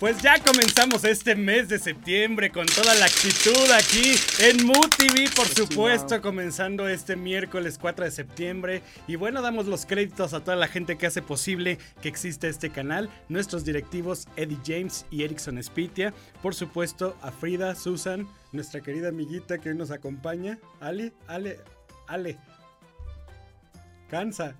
Pues ya comenzamos este mes de septiembre con toda la actitud aquí en MUTV, por supuesto, comenzando este miércoles 4 de septiembre. Y bueno, damos los créditos a toda la gente que hace posible que exista este canal, nuestros directivos Eddie James y Erickson Spitia, por supuesto a Frida, Susan, nuestra querida amiguita que hoy nos acompaña, Ali, Ale, Ale. Cansa.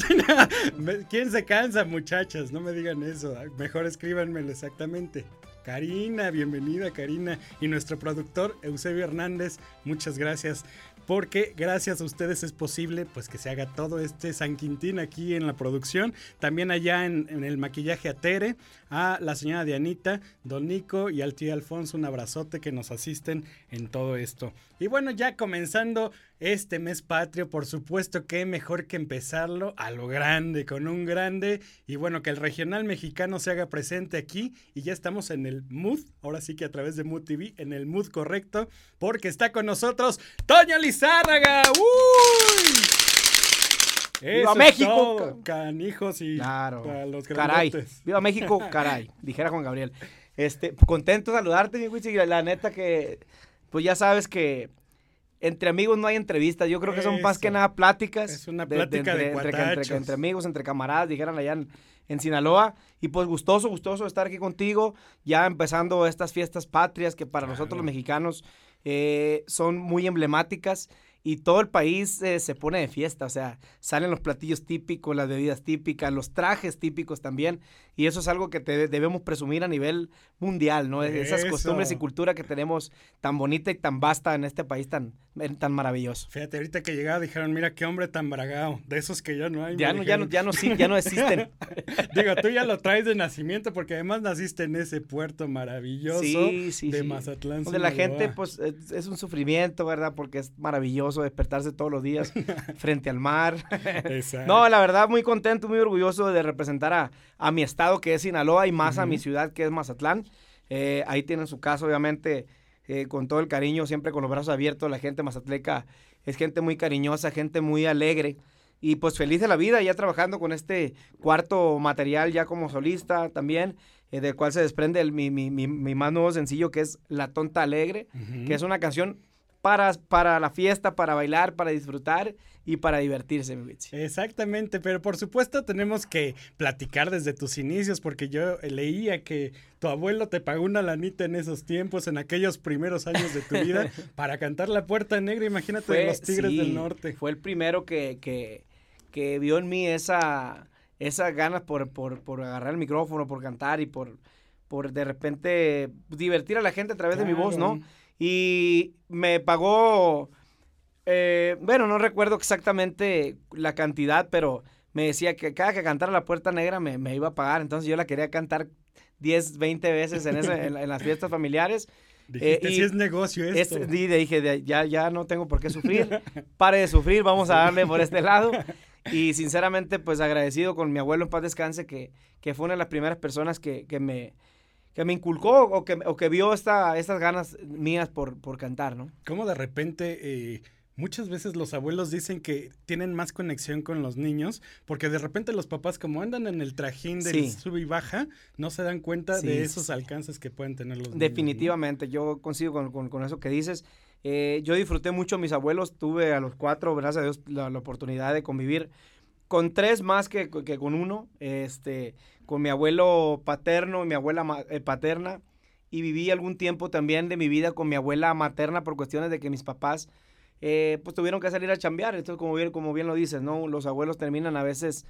¿Quién se cansa, muchachas? No me digan eso. Mejor escríbanmelo exactamente. Karina, bienvenida Karina. Y nuestro productor Eusebio Hernández, muchas gracias. Porque gracias a ustedes es posible pues que se haga todo este San Quintín aquí en la producción. También allá en, en el maquillaje a Tere, a la señora Dianita, Don Nico y al tío Alfonso. Un abrazote que nos asisten en todo esto. Y bueno, ya comenzando este mes patrio, por supuesto que mejor que empezarlo a lo grande, con un grande. Y bueno, que el regional mexicano se haga presente aquí. Y ya estamos en el mood, ahora sí que a través de Mood TV, en el mood correcto, porque está con nosotros Toño Lizárraga. ¡Uy! ¡Viva México! Canijos y claro. para los Caray. ¡Viva México! Caray. Dijera Juan Gabriel. Este, contento de saludarte, mi Wichi. La neta que, pues ya sabes que entre amigos no hay entrevistas. Yo creo que son más que nada pláticas. Es una plática de entre, entre, cuatachos. entre amigos, entre camaradas, dijeran allá en, en Sinaloa. Y pues gustoso, gustoso estar aquí contigo. Ya empezando estas fiestas patrias que para nosotros los mexicanos eh, son muy emblemáticas. Y todo el país eh, se pone de fiesta, o sea, salen los platillos típicos, las bebidas típicas, los trajes típicos también, y eso es algo que te- debemos presumir a nivel mundial, ¿no? Es- Esas Eso. costumbres y cultura que tenemos tan bonita y tan vasta en este país tan, tan maravilloso. Fíjate, ahorita que llegaba dijeron, mira qué hombre tan bragado, de esos que ya no hay. Ya no, ya no, ya no, sí, ya no existen. Digo, tú ya lo traes de nacimiento porque además naciste en ese puerto maravilloso Sí, sí, de sí. Mazatlán. Donde la gente, pues, es, es un sufrimiento, ¿verdad? Porque es maravilloso despertarse todos los días frente al mar. No, la verdad, muy contento, muy orgulloso de representar a, a mi estado que es Sinaloa y más a mi ciudad que es Mazatlán. Eh, ahí tienen su caso, obviamente, eh, con todo el cariño, siempre con los brazos abiertos. La gente mazatleca es gente muy cariñosa, gente muy alegre. Y pues feliz de la vida, ya trabajando con este cuarto material ya como solista también, eh, del cual se desprende el- mi, mi- mi- mi más nuevo sencillo que es La Tonta Alegre Ujú. que es una canción para, para la fiesta, para bailar, para disfrutar y para divertirse, mi. Exactamente, pero por supuesto tenemos que platicar desde tus inicios porque yo leía que tu abuelo te pagó una lanita en esos tiempos, en aquellos primeros años de tu vida, para cantar La Puerta Negra, imagínate, de los Tigres sí, del Norte. Fue el primero que, que, que vio en mí esa, esas ganas por, por, por agarrar el micrófono, por cantar y por, por de repente divertir a la gente a través de mi voz, ¿no? Y me pagó, eh, bueno, no recuerdo exactamente la cantidad, pero me decía que cada que cantara La Puerta Negra me, me iba a pagar. Entonces yo la quería cantar 10, 20 veces en, ese- en, la- en las fiestas familiares. Dijiste, Eh, y si es negocio Es- esto. y le dije, ya, ya no tengo por qué sufrir. Pare de sufrir, vamos a darle por este lado. Y sinceramente, pues agradecido con mi abuelo en paz descanse, que, que fue una de las primeras personas que, que me, que me inculcó o que, o que vio esta, estas ganas mías por, por cantar, ¿no? Cómo de repente eh, muchas veces los abuelos dicen que tienen más conexión con los niños porque de repente los papás como andan en el trajín del Sí. sub y baja no se dan cuenta Sí, de esos sí. alcances que pueden tener los niños. ¿no? Definitivamente, yo coincido con, con- con eso que dices. Eh, yo disfruté mucho a mis abuelos, tuve a los cuatro, gracias a Dios, la, la oportunidad de convivir con tres más que, que con uno, este, con mi abuelo paterno y mi abuela eh, paterna, y viví algún tiempo también de mi vida con mi abuela materna por cuestiones de que mis papás eh, pues tuvieron que salir a chambear. Entonces, como bien, como bien lo dices, ¿no? Los abuelos terminan a veces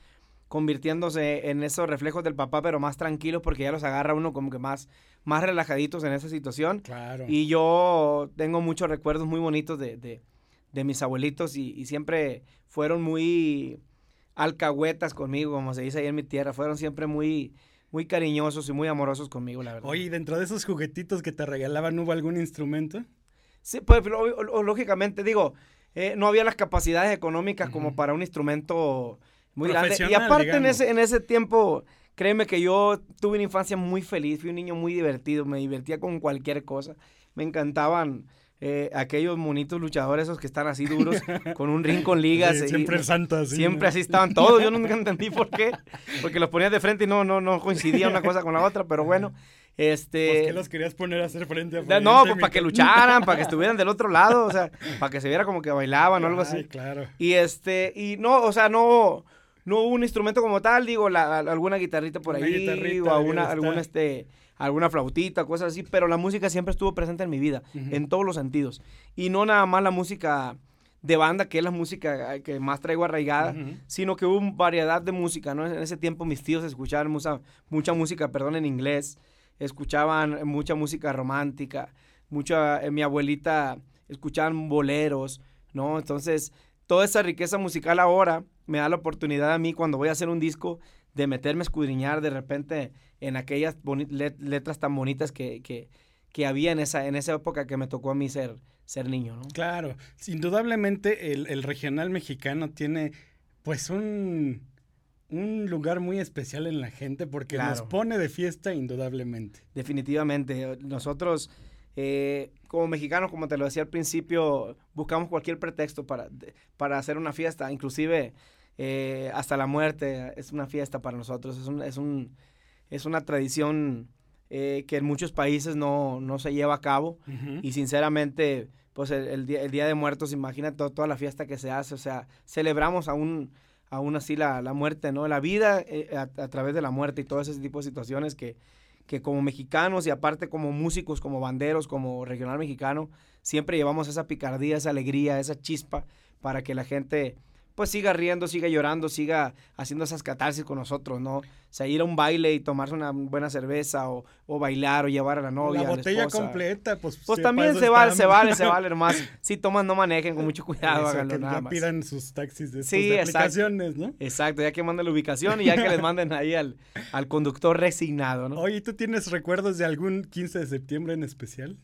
convirtiéndose en esos reflejos del papá, pero más tranquilos porque ya los agarra uno como que más, más relajaditos en esa situación. Claro. Y yo tengo muchos recuerdos muy bonitos de, de- de mis abuelitos y, y siempre fueron muy alcahuetas conmigo, como se dice ahí en mi tierra. Fueron siempre muy, muy cariñosos y muy amorosos conmigo, la verdad. Oye, ¿y dentro de esos juguetitos que te regalaban hubo algún instrumento? Sí, pues lógicamente, digo, eh, no había las capacidades económicas como para un instrumento muy grande. Y aparte en ese, en ese tiempo, créeme que yo tuve una infancia muy feliz, fui un niño muy divertido, me divertía con cualquier cosa. Me encantaban eh, aquellos monitos luchadores esos que están así duros, con un ring con ligas. Sí, y- siempre santo así. Siempre ¿no? así estaban todos, yo nunca entendí por qué, porque los ponías de frente y no, no, no coincidía una cosa con la otra, pero bueno, este... ¿Por qué los querías poner a hacer frente a frente? No, pues para que lucharan, para que estuvieran del otro lado, o sea, para que se viera como que bailaban o algo Ay, así. claro. Y este, y no, o sea, no, no hubo un instrumento como tal, digo, la- alguna guitarrita por Una ahí, guitarrita, o alguna, alguna, este, alguna flautita, cosas así, pero la música siempre estuvo presente en mi vida, en todos los sentidos. Y no nada más la música de banda, que es la música eh, que más traigo arraigada, sino que hubo variedad de música, ¿no? En ese tiempo mis tíos escuchaban mucha, mucha música, perdón, en inglés, escuchaban mucha música romántica, mucha, eh, mi abuelita escuchaban boleros, ¿no? Entonces, toda esa riqueza musical ahora me da la oportunidad a mí cuando voy a hacer un disco de meterme a escudriñar de repente en aquellas let- letras tan bonitas que, que, que había en esa, en esa época que me tocó a mí ser, ser niño, ¿no? Claro, indudablemente el, el regional mexicano tiene pues un, un lugar muy especial en la gente porque nos pone de fiesta indudablemente. Definitivamente. Nosotros, eh, como mexicanos, como te lo decía al principio, buscamos cualquier pretexto para, para hacer una fiesta. Inclusive eh, hasta la muerte es una fiesta para nosotros. Es, un, es, un, es una tradición eh, que en muchos países no, no se lleva a cabo. Y sinceramente, pues el, el día, el Día de Muertos, imagínate to- toda la fiesta que se hace. O sea, celebramos aún, aún así la, la muerte, ¿no? La vida eh, a, a través de la muerte y todo ese tipo de situaciones que, que como mexicanos y aparte como músicos, como banderos, como regional mexicano, siempre llevamos esa picardía, esa alegría, esa chispa para que la gente pues siga riendo, siga llorando, siga haciendo esas catarsis con nosotros, ¿no? O sea, ir a un baile y tomarse una buena cerveza o, o bailar o llevar a la novia. la a la botella esposa. completa, pues. Pues también se vale, se vale, se vale, hermano. Si toman, no manejen con mucho cuidado, háganlo nada ya más. pidan sus taxis de, Sí, de aplicaciones, ¿no? Exacto, ya que manden la ubicación y ya que les manden ahí al, al conductor resignado, ¿no? Oye, ¿tú tienes recuerdos de algún 15 de septiembre en especial?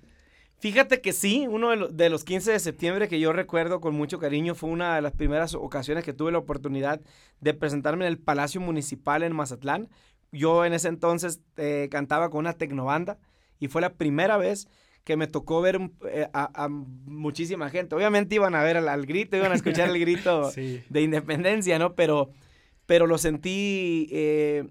Fíjate que sí, uno de, lo- de los 15 de septiembre que yo recuerdo con mucho cariño fue una de las primeras ocasiones que tuve la oportunidad de presentarme en el Palacio Municipal en Mazatlán. Yo en ese entonces eh, cantaba con una tecnobanda y fue la primera vez que me tocó ver eh, a, a muchísima gente. Obviamente iban a ver al, al grito, iban a escuchar el grito Sí. de independencia, ¿no? Pero, pero lo sentí, eh,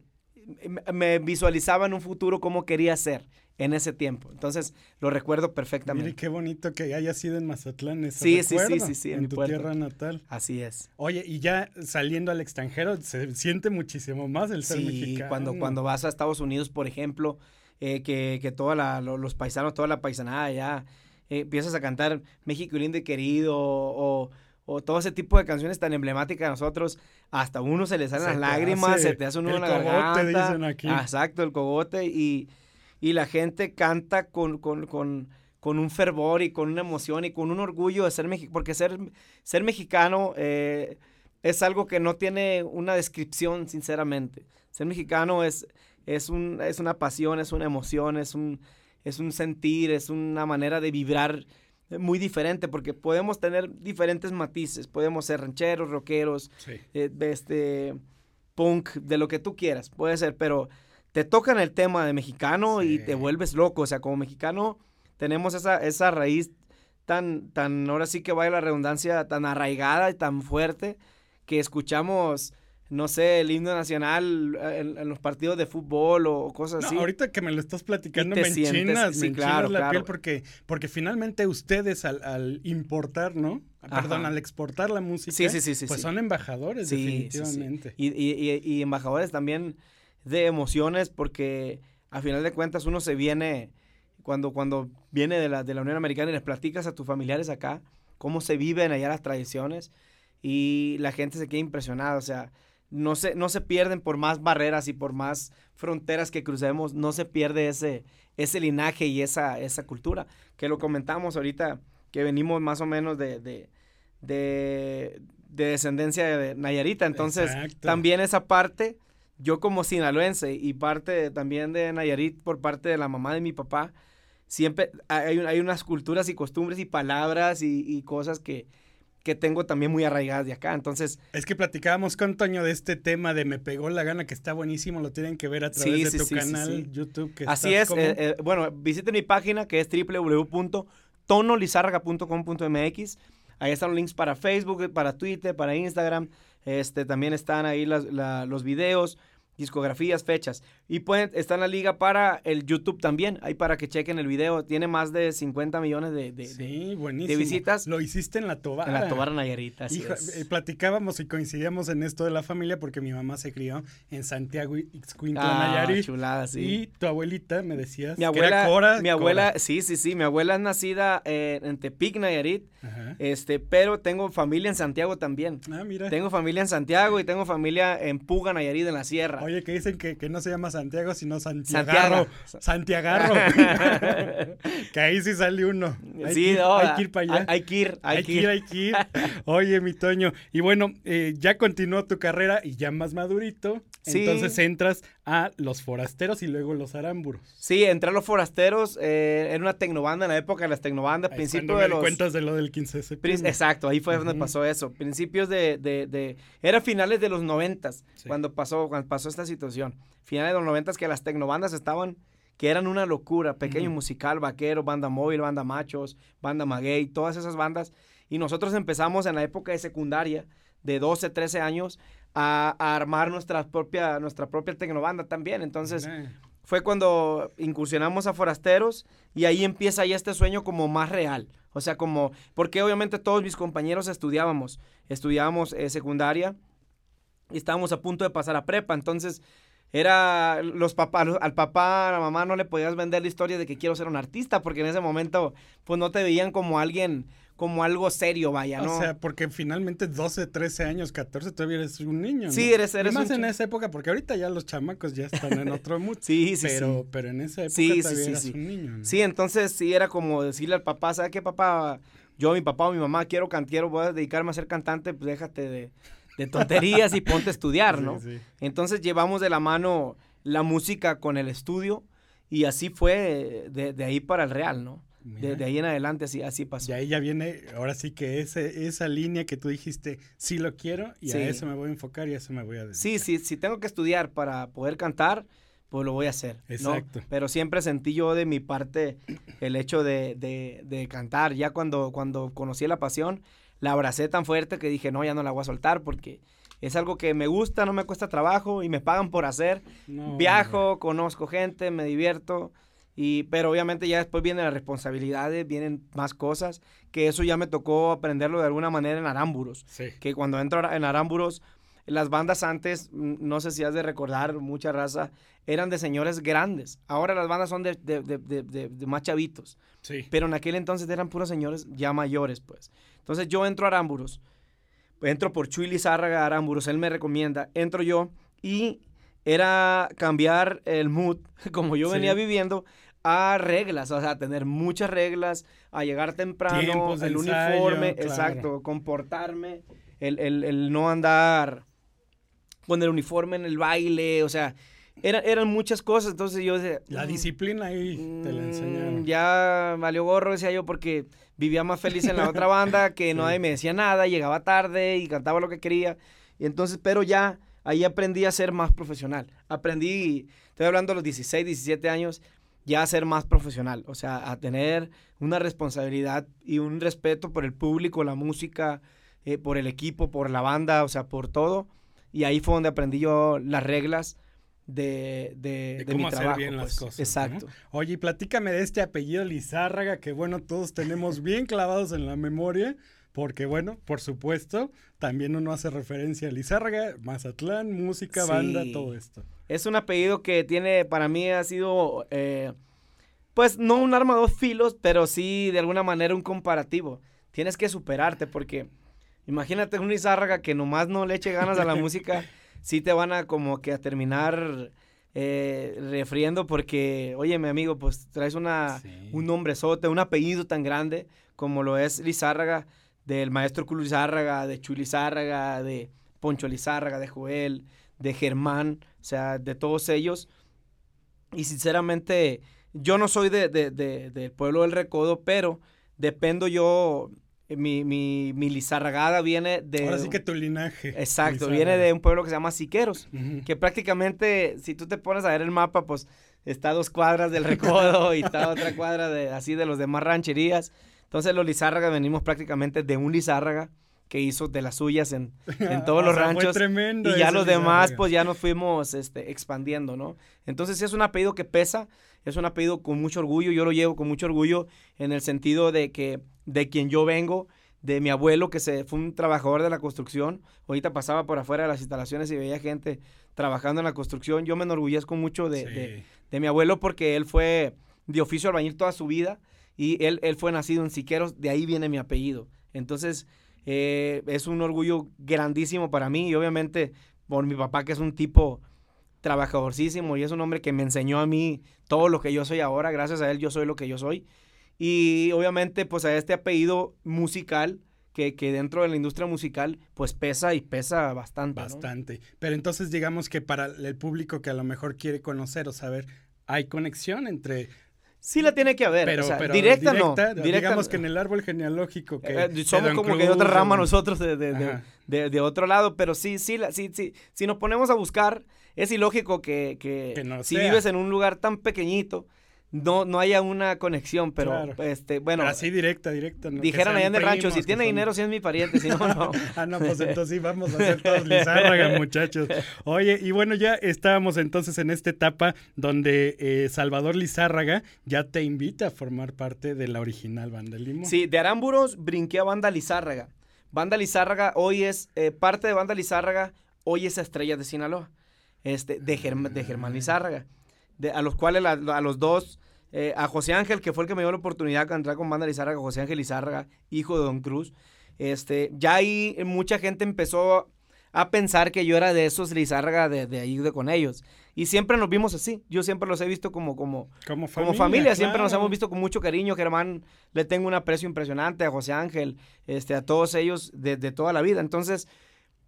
me- me visualizaba en un futuro cómo quería ser en ese tiempo. Entonces, lo recuerdo perfectamente. Mire qué bonito que haya sido en Mazatlán ese Sí, sí, sí, sí, sí, en en mi tu puerto. tierra natal. Así es. Oye, y ya saliendo al extranjero se siente muchísimo más el ser Sí, mexicano. cuando, cuando vas a Estados Unidos, por ejemplo, eh, que, que todos los paisanos, toda la paisanada ya, eh, empiezas a cantar México lindo y querido o, o todo ese tipo de canciones tan emblemáticas de nosotros, hasta a uno se le salen Se las lágrimas, hace se te hace uno el en la cogote, garganta. dicen aquí. Exacto, el cogote y, y la gente canta con, con, con, con un fervor y con una emoción y con un orgullo de ser mexicano, porque ser, ser mexicano eh, es algo que no tiene una descripción, sinceramente. Ser mexicano es, es, un, es una pasión, es una emoción, es un, es un sentir, es una manera de vibrar muy diferente, porque podemos tener diferentes matices, podemos ser rancheros, rockeros, Sí. eh, este punk, de lo que tú quieras, puede ser, pero te tocan el tema de mexicano y te vuelves loco, o sea, como mexicano tenemos esa, esa raíz tan, tan, ahora sí que vaya la redundancia, tan arraigada y tan fuerte que escuchamos, no sé, el himno nacional eh, en, en los partidos de fútbol o, cosas No, así. ahorita que me lo estás platicando me sientes- enchinas, sí, me enchinas claro, la claro. piel porque, porque finalmente ustedes al, al importar, ¿no? Ajá. Perdón, al exportar la música, Sí, sí, sí, sí, pues son embajadores Sí, sí, sí. definitivamente. Y, y- y- y embajadores también de emociones porque a final de cuentas uno se viene, cuando, cuando viene de la, de la Unión Americana y les platicas a tus familiares acá, cómo se viven allá las tradiciones y la gente se queda impresionada, o sea, no se, no se pierden por más barreras y por más fronteras que crucemos, no se pierde ese, ese linaje y esa, esa cultura, que lo comentamos ahorita, que venimos más o menos de, de, de, de descendencia de Nayarita, entonces Exacto. también esa parte, yo como sinaloense y parte también de Nayarit por parte de la mamá de mi papá, siempre hay, hay unas culturas y costumbres y palabras y, y cosas que, que tengo también muy arraigadas de acá, entonces Es que platicábamos con Toño de este tema de Me pegó la gana, que está buenísimo, lo tienen que ver a través Sí, de sí, tu sí, canal. YouTube. Que Así es, como- eh, eh, bueno, visiten mi página que es tonolizarraga.com.mx. Ahí están los links para Facebook, para Twitter, para Instagram. Este, también están ahí los videos discografías, fechas. Y pueden, está en la liga para el YouTube también, ahí para que chequen el video. Tiene más de 50 millones de, de, visitas. Lo hiciste en la Tobar. En la Tobar Nayarita, Hijo, eh, Platicábamos y coincidíamos en esto de la familia porque mi mamá se crió en Santiago Ixcuintla, ah, Nayarit. chulada, sí. Y tu abuelita, me decías, mi abuela, Cora, Mi abuela, sí, sí, sí, mi abuela es nacida eh, en Tepic, Nayarit, este, pero tengo familia en Santiago también. Ah, mira. Tengo familia en Santiago y tengo familia en Puga, Nayarit, en la sierra. Oye, que dicen que, no se llama Santiago, sino Santiago. Santiago. que ahí sí sale uno. Hay sí, que, no, hay que ir para allá. Hay, que ir, hay, que ir. Hay que ir, Oye, mi Toño. Y bueno, eh, ya continuó tu carrera y ya más madurito. Entonces entras a los forasteros y luego los arámburos. Sí, entré a los forasteros. Eh, era una tecnobanda en la época de las tecnobandas. principio de los. cuentas de lo del 15 de septiembre. Exacto, ahí fue donde pasó eso. Principios de, de, de. Era finales de los noventas cuando pasó, cuando pasó esta situación. Finales de los noventas que las tecnobandas estaban, que eran una locura. Pequeño musical, vaquero, banda móvil, banda machos, banda maguey, todas esas bandas. Y nosotros empezamos en la época de secundaria, de 12, 13 años, a, armar nuestra propia, nuestra propia tecnobanda también. Entonces, fue cuando incursionamos a Forasteros y ahí empieza ya este sueño como más real. O sea, como, porque obviamente todos mis compañeros estudiábamos, estudiábamos eh, secundaria y estábamos a punto de pasar a prepa, entonces era los papás, al papá, a la mamá no le podías vender la historia de que quiero ser un artista, porque en ese momento pues no te veían como alguien, como algo serio, vaya, ¿no? O sea, porque finalmente 12, 13 años, 14, todavía eres un niño. ¿no? Sí, eres, eres más en esa época, porque ahorita ya los chamacos ya están en otro mundo. sí, sí, pero, sí. Pero en esa época todavía eras un niño. ¿no? Sí, entonces sí era como decirle al papá, ¿sabes qué, papá? Yo, mi papá o mi mamá, quiero cantar, voy a dedicarme a ser cantante, pues déjate de, de tonterías y ponte a estudiar, ¿no? Entonces llevamos de la mano la música con el estudio y así fue de, ahí para el real, ¿no? De, ahí en adelante así, así pasó. Y ahí ya viene, ahora sí que ese, esa línea que tú dijiste, sí lo quiero y a eso me voy a enfocar y a eso me voy a dedicar. Sí, sí, si tengo que estudiar para poder cantar, pues lo voy a hacer. Exacto. Pero siempre sentí yo de mi parte el hecho de, de, cantar. Ya cuando, cuando conocí la pasión, la abracé tan fuerte que dije, no, ya no la voy a soltar porque es algo que me gusta, no me cuesta trabajo y me pagan por hacer. Viajo, conozco gente, me divierto. Y, pero obviamente ya después vienen las responsabilidades, vienen más cosas, que eso ya me tocó aprenderlo de alguna manera en Arámburos. Que cuando entro en Arámburos, las bandas antes, no sé si has de recordar, mucha raza, eran de señores grandes. Ahora las bandas son de, de, de, de más chavitos. Sí. Pero en aquel entonces eran puros señores ya mayores, pues. Entonces yo entro a Arámburos entro por Chuy Lizárraga Aramburos, él me recomienda, entro yo y era cambiar el mood, como yo venía viviendo, a reglas, o sea, tener muchas reglas, a llegar temprano, el uniforme, exacto, comportarme, el, el, no andar con el uniforme en el baile, o sea, eran muchas cosas, entonces yo decía... La mm, disciplina ahí te la mm, enseñaron. Ya valió gorro, decía yo, porque vivía más feliz en la otra banda, que nadie me decía nada, llegaba tarde y cantaba lo que quería. Y entonces, pero ya ahí aprendí a ser más profesional. Aprendí, estoy hablando de los 16, 17 años, ya a ser más profesional, o sea, a tener una responsabilidad y un respeto por el público, la música, eh, por el equipo, por la banda, o sea, por todo. Y ahí fue donde aprendí yo las reglas de, de, de, cómo hacer bien las pues. cosas. Exacto. Oye, platícame de este apellido Lizárraga que, bueno, todos tenemos bien clavados en la memoria. Porque, bueno, por supuesto, también uno hace referencia a Lizárraga, Mazatlán, música, banda, todo esto. Es un apellido que tiene, para mí ha sido, eh, pues no un arma de dos filos, pero sí de alguna manera un comparativo. Tienes que superarte porque imagínate un Lizárraga que nomás no le eche ganas a la música sí te van a como que a terminar eh, refriendo porque, oye, mi amigo, pues traes una, un nombrezote, un apellido tan grande como lo es Lizárraga, del maestro Culu Lizárraga, de Chuy Lizárraga, de Poncho Lizárraga, de Joel, de Germán, o sea, de todos ellos. Y sinceramente, yo no soy de, de, del pueblo del Recodo, pero dependo yo mi, mi, mi lizarragada viene de... Ahora sí que tu linaje. Exacto, viene de un pueblo que se llama Siqueros, que prácticamente, si tú te pones a ver el mapa, pues está a dos cuadras del recodo y está otra cuadra de así de los demás rancherías. Entonces los Lizárraga venimos prácticamente de un Lizárraga que hizo de las suyas en, todos los ranchos. y ya los demás, pues ya nos fuimos este, expandiendo, ¿no? Entonces es un apellido que pesa, es un apellido con mucho orgullo, yo lo llevo con mucho orgullo en el sentido de que de quien yo vengo, de mi abuelo que se, fue un trabajador de la construcción, ahorita pasaba por afuera de las instalaciones y veía gente trabajando en la construcción, yo me enorgullezco mucho de, de, mi abuelo porque él fue de oficio albañil toda su vida y él, él fue nacido en Siqueros, de ahí viene mi apellido. Entonces, eh, es un orgullo grandísimo para mí y obviamente por mi papá que es un tipo trabajadorcísimo y es un hombre que me enseñó a mí todo lo que yo soy ahora, gracias a él yo soy lo que yo soy. Y obviamente pues a este apellido musical que, que dentro de la industria musical pues pesa y pesa bastante. Bastante. Pero entonces digamos que para el público que a lo mejor quiere conocer o saber, hay conexión entre Sí la tiene que haber, pero, directa, no. digamos que en el árbol genealógico que eh, somos como que de otra rama nosotros de, de, de, otro lado, pero sí, sí, sí, sí, si nos ponemos a buscar, es ilógico que, que, si vives en un lugar tan pequeñito, no, no haya una conexión, pero este, bueno. así directa, directa. Dijeran allá en el rancho, si tiene dinero, si es mi pariente, si no, no. ah, no, pues entonces sí, vamos a hacer todos Lizárraga, muchachos. Oye, y bueno, ya estábamos entonces en esta etapa donde eh, Salvador Lizárraga ya te invita a formar parte de la original Banda Limón. Sí, de Arámburos brinqué a Banda Lizárraga. Banda Lizárraga hoy es, eh, parte de Banda Lizárraga, hoy es Estrella de Sinaloa, este, de, de Germán Lizárraga. De, a los cuales a los dos eh, a José Ángel, que fue el que me dio la oportunidad de entrar con Banda Lizárraga, José Ángel Lizárraga, hijo de Don Cruz. Este, ya ahí mucha gente empezó a pensar que yo era de esos Lizárraga de, de ahí de con ellos. Y siempre nos vimos así. Yo siempre los he visto como, como, como familia. Siempre nos hemos visto con mucho cariño. Germán le tengo un aprecio impresionante a José Ángel, este, a todos ellos de, toda la vida. Entonces,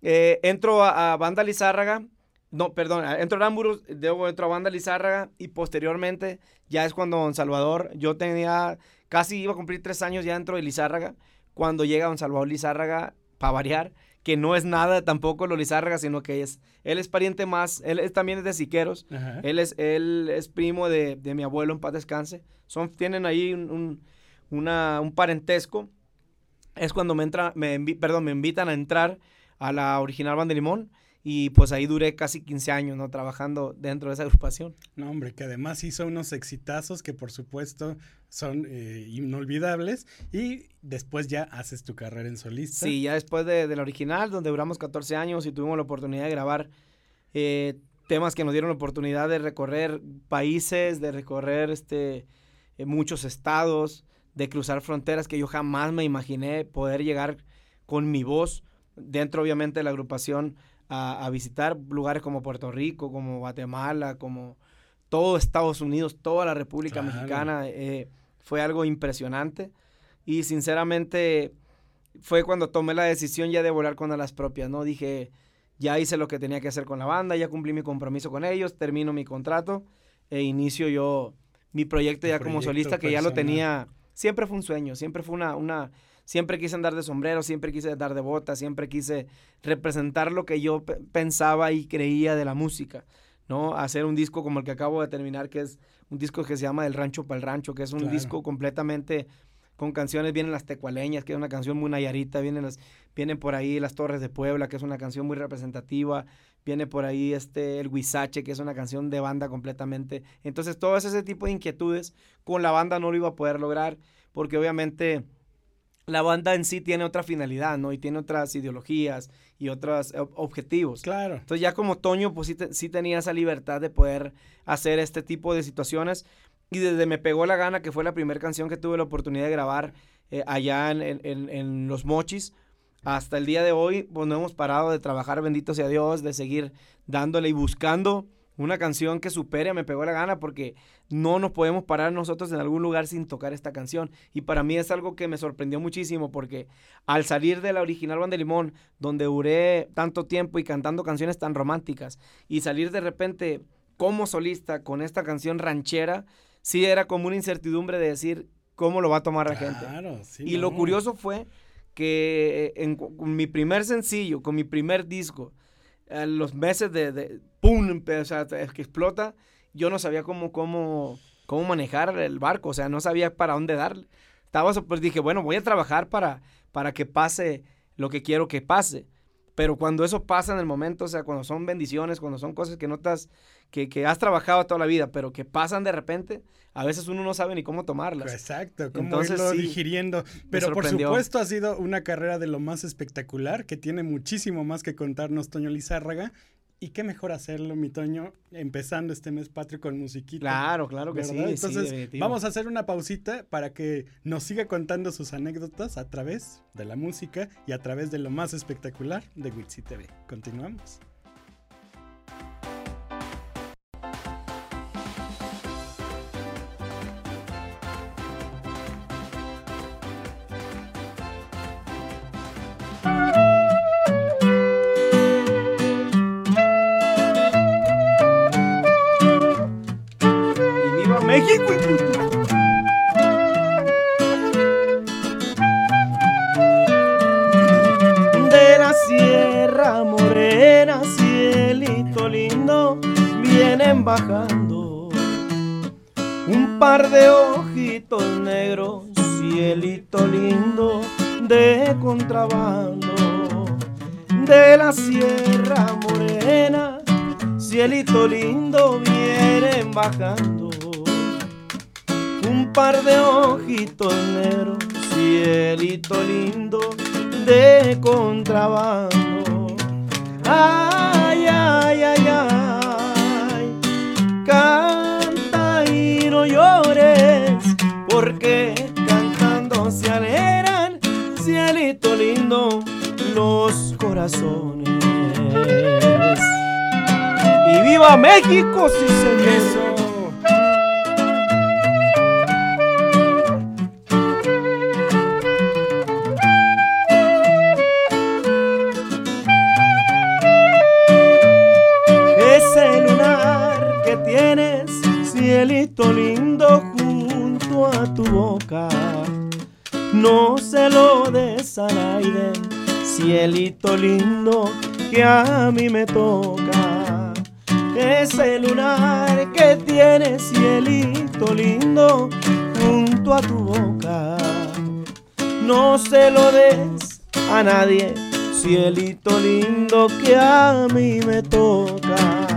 eh, entro a, a, Banda Lizárraga no, perdón, entro a Arámburos, debo entro a Banda Lizárraga y posteriormente ya es cuando Don Salvador, yo tenía, casi iba a cumplir tres años ya dentro de Lizárraga, cuando llega Don Salvador Lizárraga, para variar, que no es nada tampoco lo Lizárraga, sino que es, él es pariente más, él es, también es de Siqueros, él es, él es primo de, mi abuelo en paz descanse, son, tienen ahí un, una, un parentesco, es cuando me entra, me, perdón, me invitan a entrar a la original Banda Limón, y pues ahí duré casi 15 años, ¿no? Trabajando dentro de esa agrupación. No, hombre, que además hizo unos exitazos que por supuesto son eh, inolvidables y después ya haces tu carrera en solista. Sí, ya después de, la original, donde duramos 14 años y tuvimos la oportunidad de grabar eh, temas que nos dieron la oportunidad de recorrer países, de recorrer este, eh, muchos estados, de cruzar fronteras que yo jamás me imaginé poder llegar con mi voz dentro obviamente de la agrupación a, visitar lugares como Puerto Rico, como Guatemala, como todo Estados Unidos, toda la República Mexicana. Eh, fue algo impresionante. Y sinceramente fue cuando tomé la decisión ya de volar con las propias, ¿no? Dije, ya hice lo que tenía que hacer con la banda, ya cumplí mi compromiso con ellos, termino mi contrato e inicio yo mi proyecto ya como solista, que ya lo tenía, siempre fue un sueño, siempre fue una, una, siempre quise andar de sombrero, siempre quise andar de bota, siempre quise representar lo que yo pensaba y creía de la música, ¿no? Hacer un disco como el que acabo de terminar, que es un disco que se llama El Rancho para el Rancho, que es un disco completamente con canciones, vienen las Tecualeñas, que es una canción muy nayarita, vienen, las, vienen por ahí Las Torres de Puebla, que es una canción muy representativa, viene por ahí este El Huizache, que es una canción de banda completamente. Entonces, todo ese tipo de inquietudes con la banda no lo iba a poder lograr, porque obviamente la banda en sí tiene otra finalidad, ¿no? Y tiene otras ideologías y otros objetivos. Claro. Entonces ya como Toño, pues sí, tenía esa libertad de poder hacer este tipo de situaciones. Y desde Me Pegó la Gana, que fue la primera canción que tuve la oportunidad de grabar eh, allá en, Los Mochis, hasta el día de hoy, pues no hemos parado de trabajar, bendito sea Dios, de seguir dándole y buscando una canción que supere Me Pegó la Gana, porque no nos podemos parar nosotros en algún lugar sin tocar esta canción. Y para mí es algo que me sorprendió muchísimo, porque al salir de la original Banda Limón, donde duré tanto tiempo y cantando canciones tan románticas, y salir de repente como solista con esta canción ranchera, sí era como una incertidumbre de decir cómo lo va a tomar la gente. y lo curioso fue que en, con mi primer sencillo, con mi primer disco, los meses de, de ¡pum! O que explota, yo no sabía cómo, cómo, cómo manejar el barco, o sea, no sabía para dónde darle. estaba pues dije, bueno, voy a trabajar para, para que pase lo que quiero que pase. Pero cuando eso pasa en el momento, o sea, cuando son bendiciones, cuando son cosas que notas, que, que has trabajado toda la vida, pero que pasan de repente, a veces uno no sabe ni cómo tomarlas. Exacto, cómo Entonces, irlo digiriendo. Pero por supuesto ha sido una carrera de lo más espectacular, que tiene muchísimo más que contarnos Toño Lizárraga. Y qué mejor hacerlo, mi Toño, empezando este mes patrio con musiquita. Claro, claro que sí. Entonces, vamos a hacer una pausita para que nos siga contando sus anécdotas a través de la música y a través de lo más espectacular de Witsi TV. Continuamos. De cielito lindo junto a tu boca. No se lo des al aire, cielito lindo que a mí me toca. Ese lunar que tiene cielito lindo junto a tu boca. No se lo des a nadie, cielito lindo que a mí me toca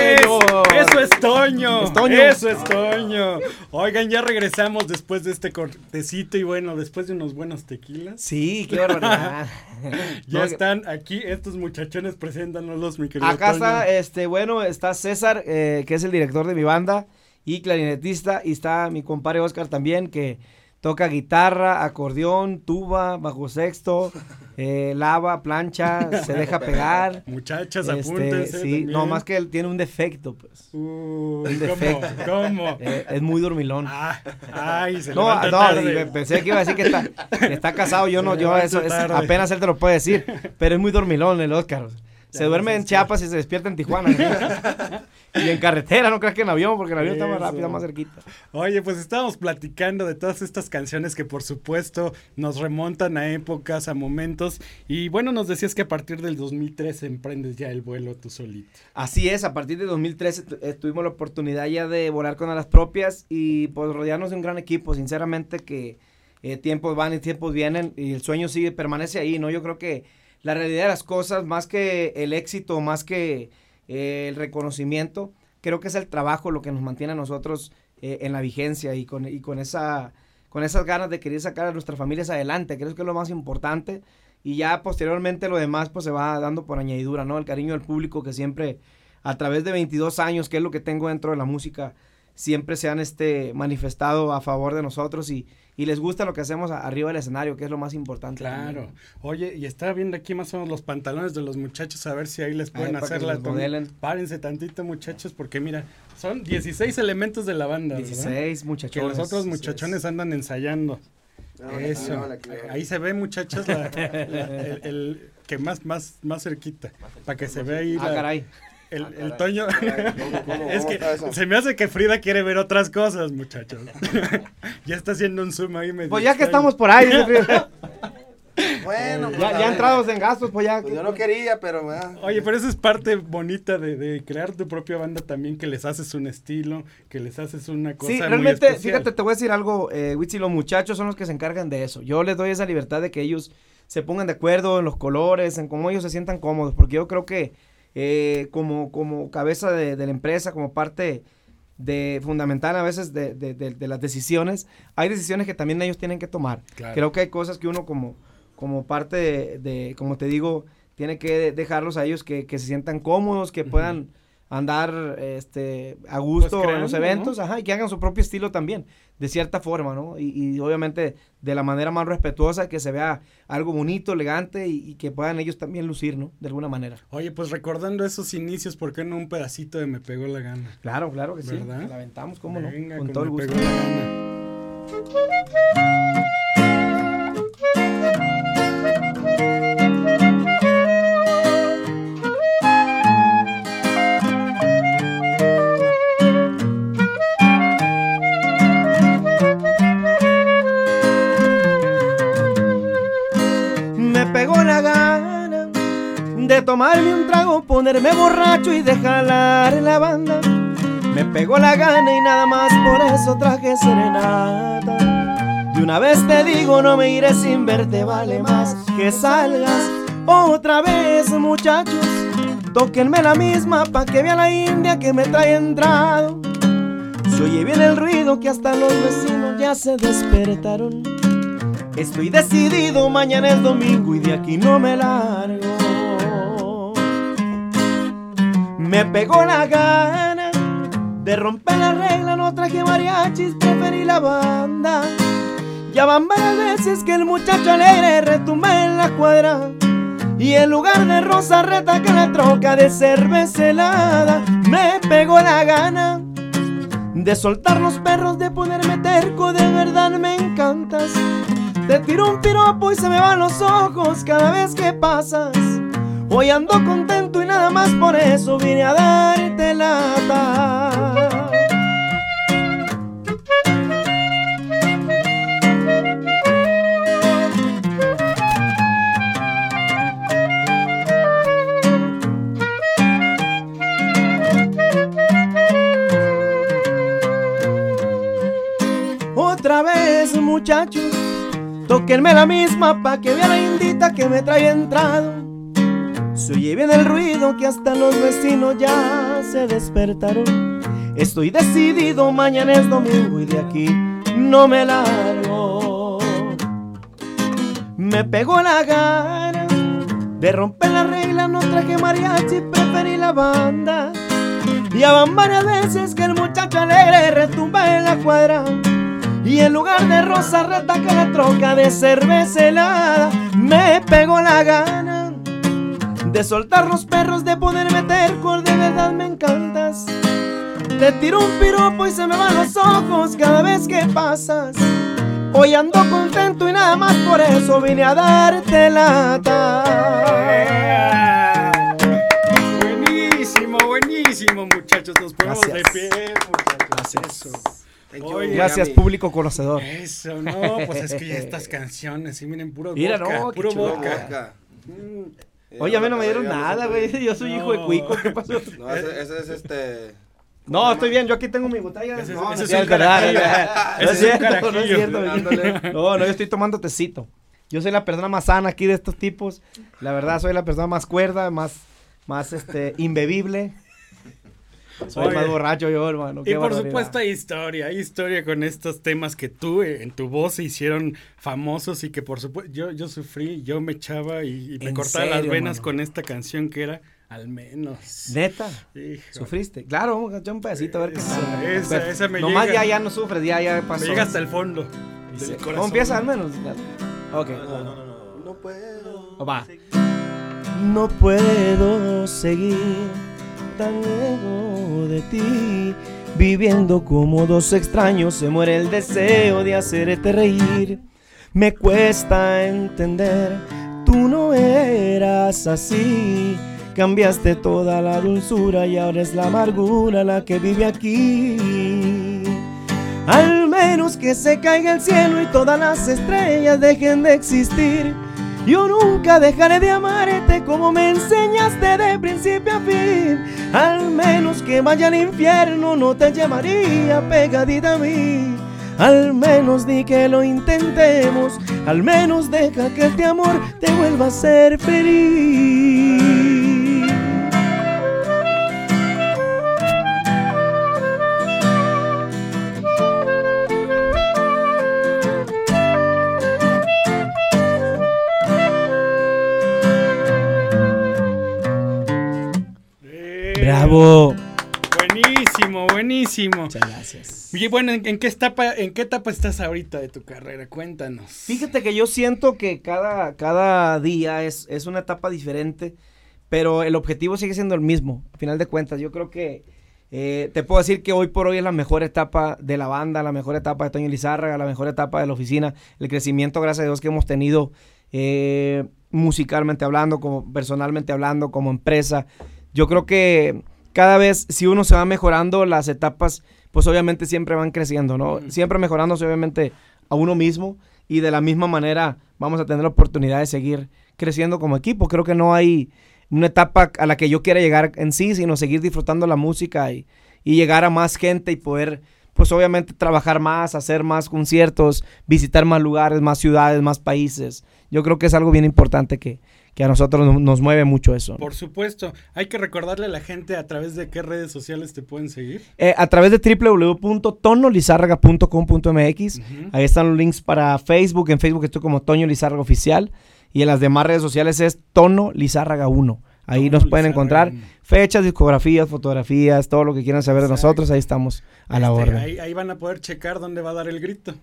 Eso es Toño. Eso es Toño. Oigan, ya regresamos después de este cortecito y bueno, después de unos buenos tequilas. Sí, qué barbaridad. ya están aquí estos muchachones, preséntanos mi querido Acá está, este, bueno, está César, eh, que es el director de mi banda y clarinetista, y está mi compadre Oscar también, que toca guitarra, acordeón, tuba, bajo sexto, eh, lava, plancha, se deja pegar. Muchachas, este, apúntense. Sí, no más que él tiene un defecto, pues. Uh, un defecto. ¿Cómo? Eh, es muy dormilón. Ah, ay, se no, no, tarde. pensé que iba a decir que está, está casado. Yo no, yo eso es, apenas él te lo puede decir. Pero es muy dormilón el Oscar. Se duerme en Chiapas y se despierta en Tijuana. Y en carretera, no creas que en avión, porque en avión está más rápido, más cerquita. Oye, pues estábamos platicando de todas estas canciones que por supuesto nos remontan a épocas, a momentos. Y bueno, nos decías que a partir del 2013 emprendes ya el vuelo tú solito. Así es, a partir de 2013 eh, tuvimos la oportunidad ya de volar con las propias y pues rodearnos de un gran equipo. Sinceramente que eh, tiempos van y tiempos vienen y el sueño sigue, permanece ahí, ¿no? Yo creo que la realidad de las cosas, más que el éxito, más que eh, el reconocimiento, creo que es el trabajo lo que nos mantiene a nosotros eh, en la vigencia y con, y con, esa, con esas ganas de querer sacar a nuestras familias adelante. Creo que es lo más importante. Y ya posteriormente lo demás pues se va dando por añadidura, ¿no? El cariño del público que siempre, a través de 22 años, que es lo que tengo dentro de la música, siempre se han este, manifestado a favor de nosotros y, y les gusta lo que hacemos arriba del escenario, que es lo más importante. Claro. Oye, y estaba viendo aquí más o menos los pantalones de los muchachos, a ver si ahí les pueden hacer la Párense tantito, muchachos, porque mira, son 16 elementos de la banda. 16 muchachones. Que los otros muchachones andan ensayando. Eso. ahí se ve, muchachos, el, que más, más, más cerquita. Para que se vea ahí. Ah, caray. El, ah, el Toño. es que se me hace que Frida quiere ver otras cosas, muchachos. ya está haciendo un zoom ahí. pues ya que estamos por ahí. bueno, ya, pues, entrados en gastos, pues ya. Pues yo no quería, pero. Oye, pero eso es parte bonita de, crear tu propia banda también, que les haces un estilo, que les haces una cosa. Sí, realmente, fíjate, te voy a decir algo, eh, los muchachos son los que se encargan de eso. Yo les doy esa libertad de que ellos se pongan de acuerdo en los colores, en cómo ellos se sientan cómodos, porque yo creo que eh, como, como cabeza de, la empresa, como parte de fundamental a veces de, de, las decisiones, hay decisiones que también ellos tienen que tomar. Creo que hay cosas que uno como, como parte de, como te digo, tiene que dejarlos a ellos que, que se sientan cómodos, que puedan andar este, a gusto pues en los eventos, ajá, y que hagan su propio estilo también, de cierta forma, ¿no? Y, obviamente de la manera más respetuosa, que se vea algo bonito, elegante y, que puedan ellos también lucir, ¿no? De alguna manera. Oye, pues recordando esos inicios, ¿por qué no un pedacito de Me Pegó la Gana? Claro, claro que sí. La aventamos, ¿cómo no? Con, todo el gusto. Tomarme un trago, ponerme borracho y de jalar la banda. Me pegó la gana y nada más por eso traje serenata. Y una vez te digo, no me iré sin verte, vale más que salgas otra vez, muchachos. Tóquenme la misma pa' que vea la india que me trae entrado. Se oye bien el ruido que hasta los vecinos ya se despertaron. Estoy decidido, mañana es domingo y de aquí no me largo. Me pegó la gana de romper la regla, no traje mariachis, preferí la banda. Ya van varias veces que el muchacho alegre retumba en la cuadra. Y en lugar de rosa reta que la troca de cerveza helada, me pegó la gana de soltar los perros, de ponerme terco, de verdad me encantas. Te tiro un piropo y se me van los ojos cada vez que pasas. Hoy ando contento y nada más por eso vine a darte lata. Otra vez, muchachos, tóquenme la misma pa' que vea la indita que me trae entrado. Se oye el ruido que hasta los vecinos ya se despertaron. Estoy decidido, mañana es domingo y de aquí no me largo. Me pegó la gana de romper la regla, no traje mariachi, preferí la banda. Ya van varias veces que el muchacho alegre retumba en la cuadra. Y en lugar de rosa retaca la troca de cerveza helada, me pegó la gana de soltar los perros, de poder meter con de verdad me encantas. Te tiro un piropo y se me van los ojos cada vez que pasas. Hoy ando contento y nada más por eso vine a darte lata. Buenísimo, buenísimo, muchachos. Nos ponemos de pie, Gracias. Gracias, público conocedor. Eso, no, pues es que ya estas canciones, sí, miren, puro Mira, boca, puro boca. Oye, a mí no me dieron nada, güey. Yo soy hijo de cuico. ¿Qué pasó? No, ese, es este. No, estoy bien, yo aquí tengo mi botella. Ese, no, ese, es, verdad. No es cierto, no es cierto. No, no, yo estoy tomando tecito. Yo soy la persona más sana aquí de estos tipos. La verdad, soy la persona más cuerda, más, más este, imbebible. Soy más borracho yo, hermano. y por supuesto hay historia, hay historia con estos temas que tú eh, en tu voz se hicieron famosos y que por supuesto yo, yo sufrí, yo me echaba y, me cortaba las venas con esta canción que era Al menos. Neta. Híjole. ¿Sufriste? Claro, vamos a echar un pedacito a ver qué Esa, esa, Pero esa me Nomás llega. ya, ya no sufres, ya, ya pasó. Me llega hasta el fondo. Del ¿Cómo corazón. empieza al menos? Ok. No, no, no, no puedo. O va. No puedo seguir tan de ti, viviendo como dos extraños. Se muere el deseo de hacerte reír. Me cuesta entender, tú no eras así. Cambiaste toda la dulzura y ahora es la amargura la que vive aquí. Al menos que se caiga el cielo y todas las estrellas dejen de existir. Yo nunca dejaré de amarte como me enseñaste de principio a fin. Al menos que vaya al infierno no te llevaría pegadita a mí. Al menos di que lo intentemos. Al menos deja que este amor te vuelva a ser feliz. Bravo. Buenísimo, buenísimo. Muchas gracias. Y bueno, ¿en, en qué etapa, ¿en qué etapa estás ahorita de tu carrera? Cuéntanos. Fíjate que yo siento que cada, cada día es, es una etapa diferente, pero el objetivo sigue siendo el mismo, a final de cuentas. Yo creo que eh, te puedo decir que hoy por hoy es la mejor etapa de la banda, la mejor etapa de Toño Lizárraga, la mejor etapa de la oficina, el crecimiento, gracias a Dios, que hemos tenido eh, musicalmente hablando, como personalmente hablando, como empresa. Yo creo que cada vez, si uno se va mejorando, las etapas, pues obviamente siempre van creciendo, ¿no? Mm. Siempre mejorándose, obviamente, a uno mismo y de la misma manera vamos a tener la oportunidad de seguir creciendo como equipo. Creo que no hay una etapa a la que yo quiera llegar en sí, sino seguir disfrutando la música y, y llegar a más gente y poder, pues obviamente trabajar más, hacer más conciertos, visitar más lugares, más ciudades, más países. Yo creo que es algo bien importante que, que a nosotros nos, nos mueve mucho eso. Por supuesto, hay que recordarle a la gente a través de qué redes sociales te pueden seguir. Eh, a través de www.tonolizarraga.com.mx. Ujú. Ahí están los links para Facebook. En Facebook estoy como Toño Lizárraga Oficial. Y en las demás redes sociales es Tono Lizárraga 1. Ahí nos pueden encontrar 1. fechas, discografías, fotografías, todo lo que quieran saber de nosotros. Ahí estamos a la Este, orden. Ahí, ahí van a poder checar dónde va a dar el grito.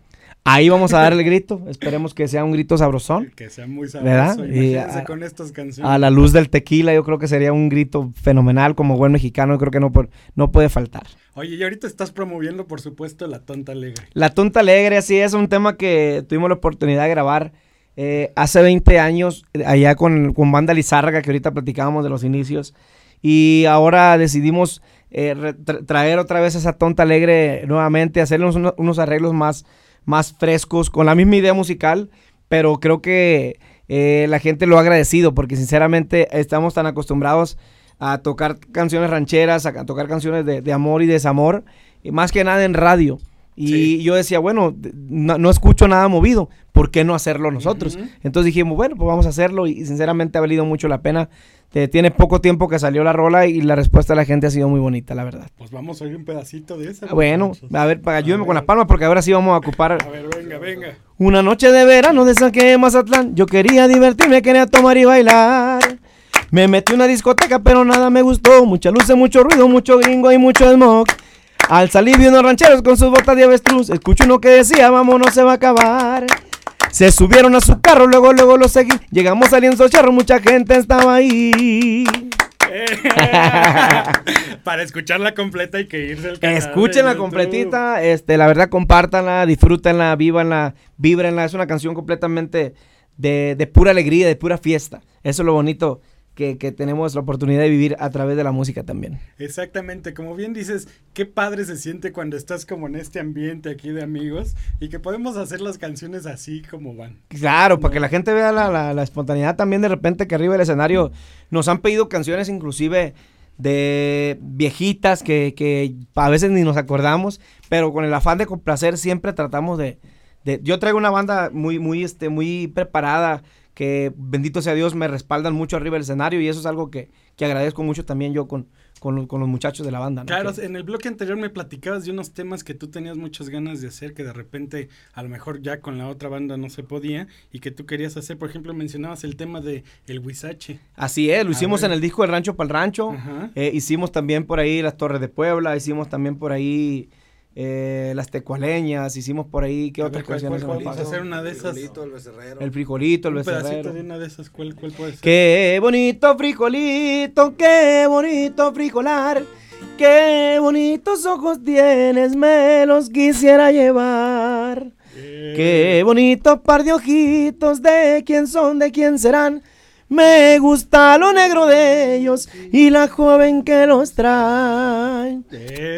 Ahí vamos a dar el grito. Esperemos que sea un grito sabrosón. Que sea muy ¿Verdad? sabroso. Y Imagínense a- con estas canciones. A la luz del tequila, yo creo que sería un grito fenomenal como buen mexicano. Yo creo que no, no puede faltar. Oye, y ahorita estás promoviendo, por supuesto, La Tonta Alegre. La Tonta Alegre, así es, un tema que tuvimos la oportunidad de grabar eh, hace 20 años, allá con, con Banda Lizárraga, que ahorita platicábamos de los inicios. Y ahora decidimos eh, traer otra vez esa Tonta Alegre nuevamente, hacerle unos, unos arreglos más, más frescos, con la misma idea musical, pero creo que eh, la gente lo ha agradecido, porque sinceramente estamos tan acostumbrados a tocar canciones rancheras, a, tocar canciones de, de amor y desamor, y más que nada en radio. Y Sí. yo decía, bueno, no, no escucho nada movido, ¿por qué no hacerlo nosotros? Entonces dijimos, bueno, pues vamos a hacerlo y sinceramente ha valido mucho la pena. Eh, tiene poco tiempo que salió la rola y la respuesta de la gente ha sido muy bonita, la verdad. Pues vamos a oír un pedacito de esa. Ah, Bueno, a ver, pa- ayúdeme con las palmas porque ahora sí vamos a ocupar A ver, venga, venga. una noche de verano de Saque Mazatlán. Yo quería divertirme, quería tomar y bailar. Me metí en una discoteca, pero nada me gustó. Mucha luz, mucho ruido, mucho gringo y mucho smog. Al salir vi unos rancheros con sus botas de avestruz. Escucho uno que decía, vámonos, se va a acabar. Se subieron a su carro, luego, luego lo seguí. Llegamos al lienzo charro, mucha gente estaba ahí. Para escucharla completa hay que irse al canal. Escúchenla completita, este, la verdad, compártanla, disfrútenla, vívanla, víbrenla. Es una canción completamente de, de pura alegría, de pura fiesta. Eso es lo bonito que, que tenemos la oportunidad de vivir a través de la música también. Exactamente, como bien dices, qué padre se siente cuando estás como en este ambiente aquí de amigos y que podemos hacer las canciones así como van. Claro, para que la gente vea la, la- la espontaneidad también de repente que arriba del escenario nos han pedido canciones inclusive de viejitas que, que a veces ni nos acordamos, pero con el afán de complacer siempre tratamos de... de- yo traigo una banda muy, muy, este, muy preparada que bendito sea Dios me respaldan mucho arriba del escenario y eso es algo que, que agradezco mucho también yo con, con, los muchachos de la banda. Claro, en el bloque anterior me platicabas de unos temas que tú tenías muchas ganas de hacer, que de repente a lo mejor ya con la otra banda no se podía y que tú querías hacer. Por ejemplo, mencionabas el tema de El Huizache. Así es, lo hicimos en el disco El Rancho para el Rancho. Eh, hicimos también por ahí Las Torres de Puebla, hicimos también por ahí eh, las tecualeñas, hicimos por ahí, ¿qué otras canciones hacer una de esas. El frijolito, el becerrero. El frijolito, el becerrero. de una de esas, ¿cuál, puede ser? Qué bonito frijolito, qué bonito frijolar, qué bonitos ojos tienes, me los quisiera llevar. Qué bonito par de ojitos, de quién son, de quién serán. Me gusta lo negro de ellos y la joven que los trae.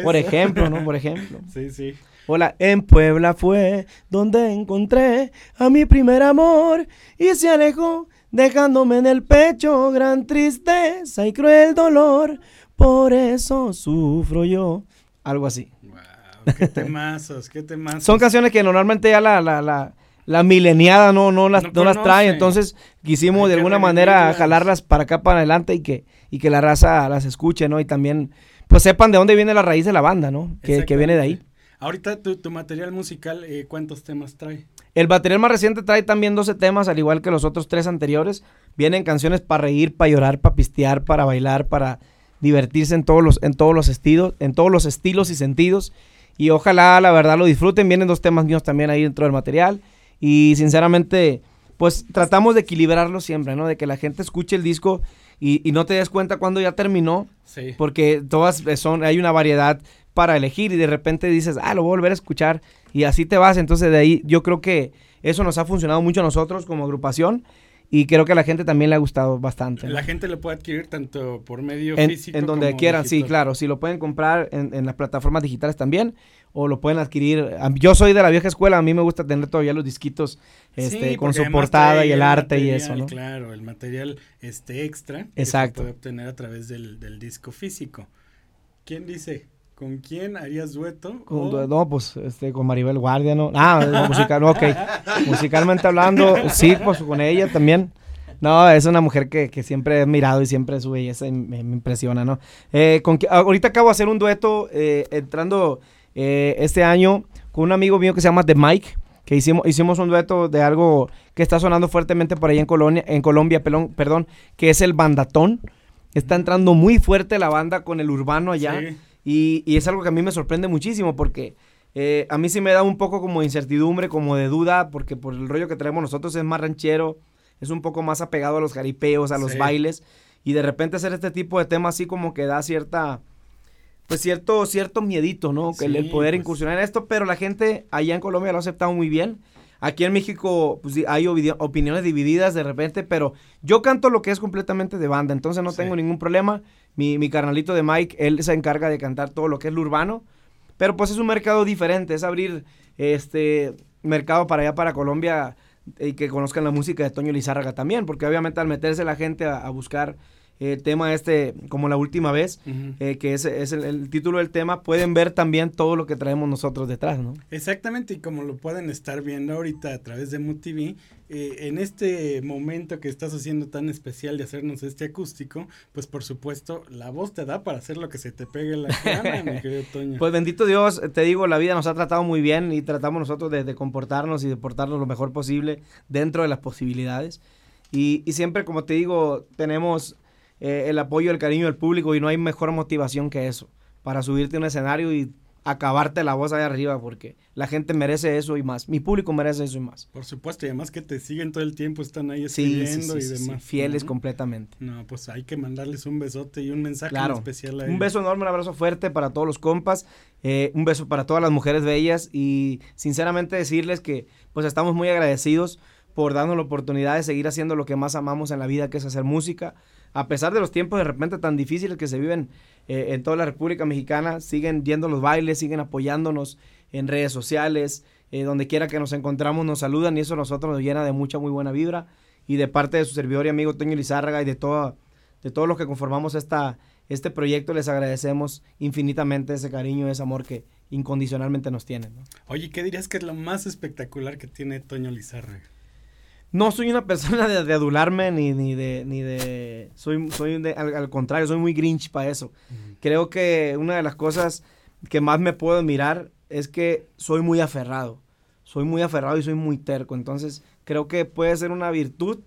Por ejemplo, ¿no? Por ejemplo. Sí, sí. Hola, en Puebla fue donde encontré a mi primer amor y se alejó dejándome en el pecho gran tristeza y cruel dolor. Por eso sufro yo. Algo así. Wow, qué temazos, qué temazos. Son canciones que normalmente ya la, la, la la mileniada no, no, las, no, las trae, entonces quisimos de alguna manera jalarlas para acá para adelante y que, y que la raza las escuche, ¿no? Y también, pues sepan de dónde viene la raíz de la banda, ¿no? Que, que viene de ahí. Ahorita tu, tu material musical, eh, ¿cuántos temas trae? El material más reciente trae también 12 temas, al igual que los otros tres anteriores. Vienen canciones para reír, para llorar, para pistear, para bailar, para divertirse en todos los, en todos los estilos, en todos los estilos y sentidos. Y ojalá la verdad lo disfruten. Vienen dos temas míos también ahí dentro del material. Y sinceramente, pues tratamos de equilibrarlo siempre, ¿no? De que la gente escuche el disco y, no te des cuenta cuando ya terminó. Sí. Porque todas son, hay una variedad para elegir y de repente dices, ah, lo voy a volver a escuchar y así te vas. Entonces de ahí yo creo que eso nos ha funcionado mucho a nosotros como agrupación y creo que a la gente también le ha gustado bastante. La gente lo puede adquirir tanto por medio físico en donde quieran, sí, claro. Si lo pueden comprar en, en, las plataformas digitales también o lo pueden adquirir. Yo soy de la vieja escuela, a mí me gusta tener todavía los disquitos este, con su portada y el, arte y eso, ¿no? Claro, el material este extra Exacto. que se puede obtener a través del, disco físico. ¿Quién dice? ¿Con quién harías dueto? No, pues este, con Maribel Guardia, ¿no? Ah, musical, ok. Musicalmente hablando, sí, pues con ella también. No, es una mujer que, que, siempre he mirado y siempre su belleza me, impresiona, ¿no? Eh, con, ahorita acabo de hacer un dueto eh, entrando eh, este año con un amigo mío que se llama The Mike, que hicimos, hicimos un dueto de algo que está sonando fuertemente por ahí en, Colonia, en Colombia, perdón, que es el bandatón. Está entrando muy fuerte la banda con el urbano allá. Y, es algo que a mí me sorprende muchísimo porque eh, a mí sí me da un poco como incertidumbre, como de duda, porque por el rollo que traemos nosotros es más ranchero, es un poco más apegado a los jaripeos, a los bailes. Y de repente hacer este tipo de temas así como que da cierta pues cierto, cierto miedito, ¿no? Que el poder pues. incursionar en esto, pero la gente allá en Colombia lo ha aceptado muy bien. Aquí en México pues, hay opiniones divididas de repente, pero yo canto lo que es completamente de banda, entonces no tengo ningún problema. Mi, carnalito de Mike, él se encarga de cantar todo lo que es lo urbano, pero pues es un mercado diferente, es abrir este mercado para allá, para Colombia, y que conozcan la música de Toño Lizárraga también, porque obviamente al meterse la gente a buscar el tema este, como la última vez, eh, que es, es el, título del tema, pueden ver también todo lo que traemos nosotros detrás, ¿no? Exactamente, y como lo pueden estar viendo ahorita a través de MUTV, eh, en este momento que estás haciendo tan especial de hacernos este acústico, pues por supuesto, la voz te da para hacer lo que se te pegue la gana, mi querido Toño. Pues bendito Dios, te digo, la vida nos ha tratado muy bien y tratamos nosotros de, comportarnos y de portarnos lo mejor posible dentro de las posibilidades. Y, y siempre, como te digo, tenemos eh, el apoyo, el cariño del público y no hay mejor motivación que eso para subirte a un escenario y acabarte la voz ahí arriba porque la gente merece eso y más. Mi público merece eso y más. Por supuesto, y además que te siguen todo el tiempo, están ahí escribiendo y demás. fieles completamente. No, pues hay que mandarles un besote y un mensaje especial a Un beso enorme, un abrazo fuerte para todos los compas, eh, un beso para todas las mujeres bellas y sinceramente decirles que pues estamos muy agradecidos por darnos la oportunidad de seguir haciendo lo que más amamos en la vida, que es hacer música a pesar de los tiempos de repente tan difíciles que se viven eh, en toda la República Mexicana, siguen yendo los bailes, siguen apoyándonos en redes sociales, eh, donde quiera que nos encontramos nos saludan y eso a nosotros nos llena de mucha muy buena vibra y de parte de su servidor y amigo Toño Lizárraga y de todo, de todos los que conformamos esta, este proyecto les agradecemos infinitamente ese cariño, ese amor que incondicionalmente nos tienen. Oye, ¿qué dirías que es lo más espectacular que tiene Toño Lizárraga? No soy una persona de, de adularme ni, ni de ni de soy soy de- al, al contrario soy muy grinch para eso. Creo que una de las cosas que más me puedo admirar es que soy muy aferrado. Soy muy aferrado y soy muy terco. Entonces creo que puede ser una virtud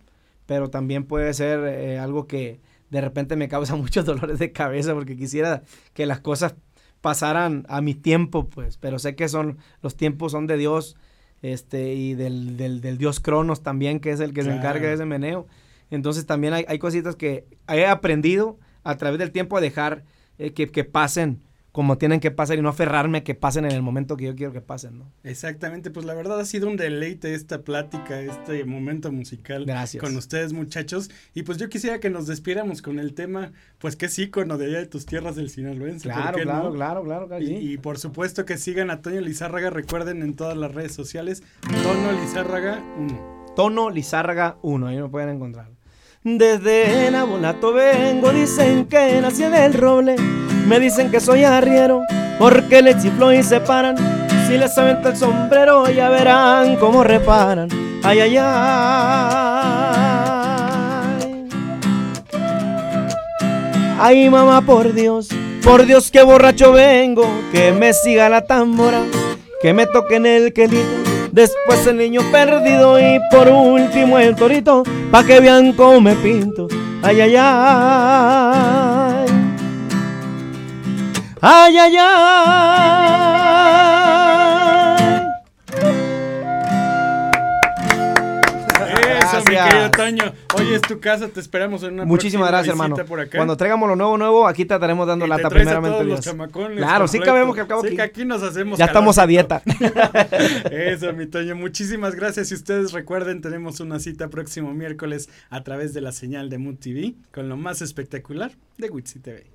pero también puede ser eh, algo que de repente me causa muchos dolores de cabeza porque quisiera que las cosas pasaran a mi tiempo pues. Pero sé que son los tiempos son de Dios este, y del, del, del dios Cronos también, que es el que se encarga de ese meneo. Entonces también hay, hay cositas que he aprendido a través del tiempo a dejar eh, que, que pasen como tienen que pasar y no aferrarme a que pasen en el momento que yo quiero que pasen, ¿no? Exactamente, pues la verdad ha sido un deleite esta plática, este momento musical Gracias. con ustedes muchachos. Y pues yo quisiera que nos despiéramos con el tema, pues que es ícono de allá de tus tierras del sinaloense. ¿por Claro, claro, no? claro, claro, claro, Y, sí. y por supuesto que sigan a Toño Lizárraga, recuerden en todas las redes sociales, Tono Lizárraga 1. Tono Lizárraga 1, ahí me pueden encontrar. Desde Nabolato vengo, dicen que nací del roble. Me dicen que soy arriero, porque le chiflo y se paran. Si les aventa el sombrero, ya verán cómo reparan. Ay, ay, ay. Ay, mamá, por Dios, por Dios que borracho vengo, que me siga la tambora, que me toquen el quelito. Después el niño perdido y por último el torito, pa' que vean cómo me pinto. Ay, ay, ay. Ay, ay, ay. Eso, mi querido Toño. Hoy es tu casa, te esperamos en una Muchísimas gracias, hermano. por acá. Cuando traigamos lo nuevo, nuevo, aquí te estaremos dando Y lata te traes a primeramente. todos los chamacones Claro, sí completo. cabemos que al cabo Sí, aquí. que aquí nos hacemos Ya estamos a dieta. Eso, mi Toño. Muchísimas gracias. Y ustedes recuerden, tenemos una cita próximo miércoles a través de la señal de Mood TV con lo más espectacular de Witsi TV.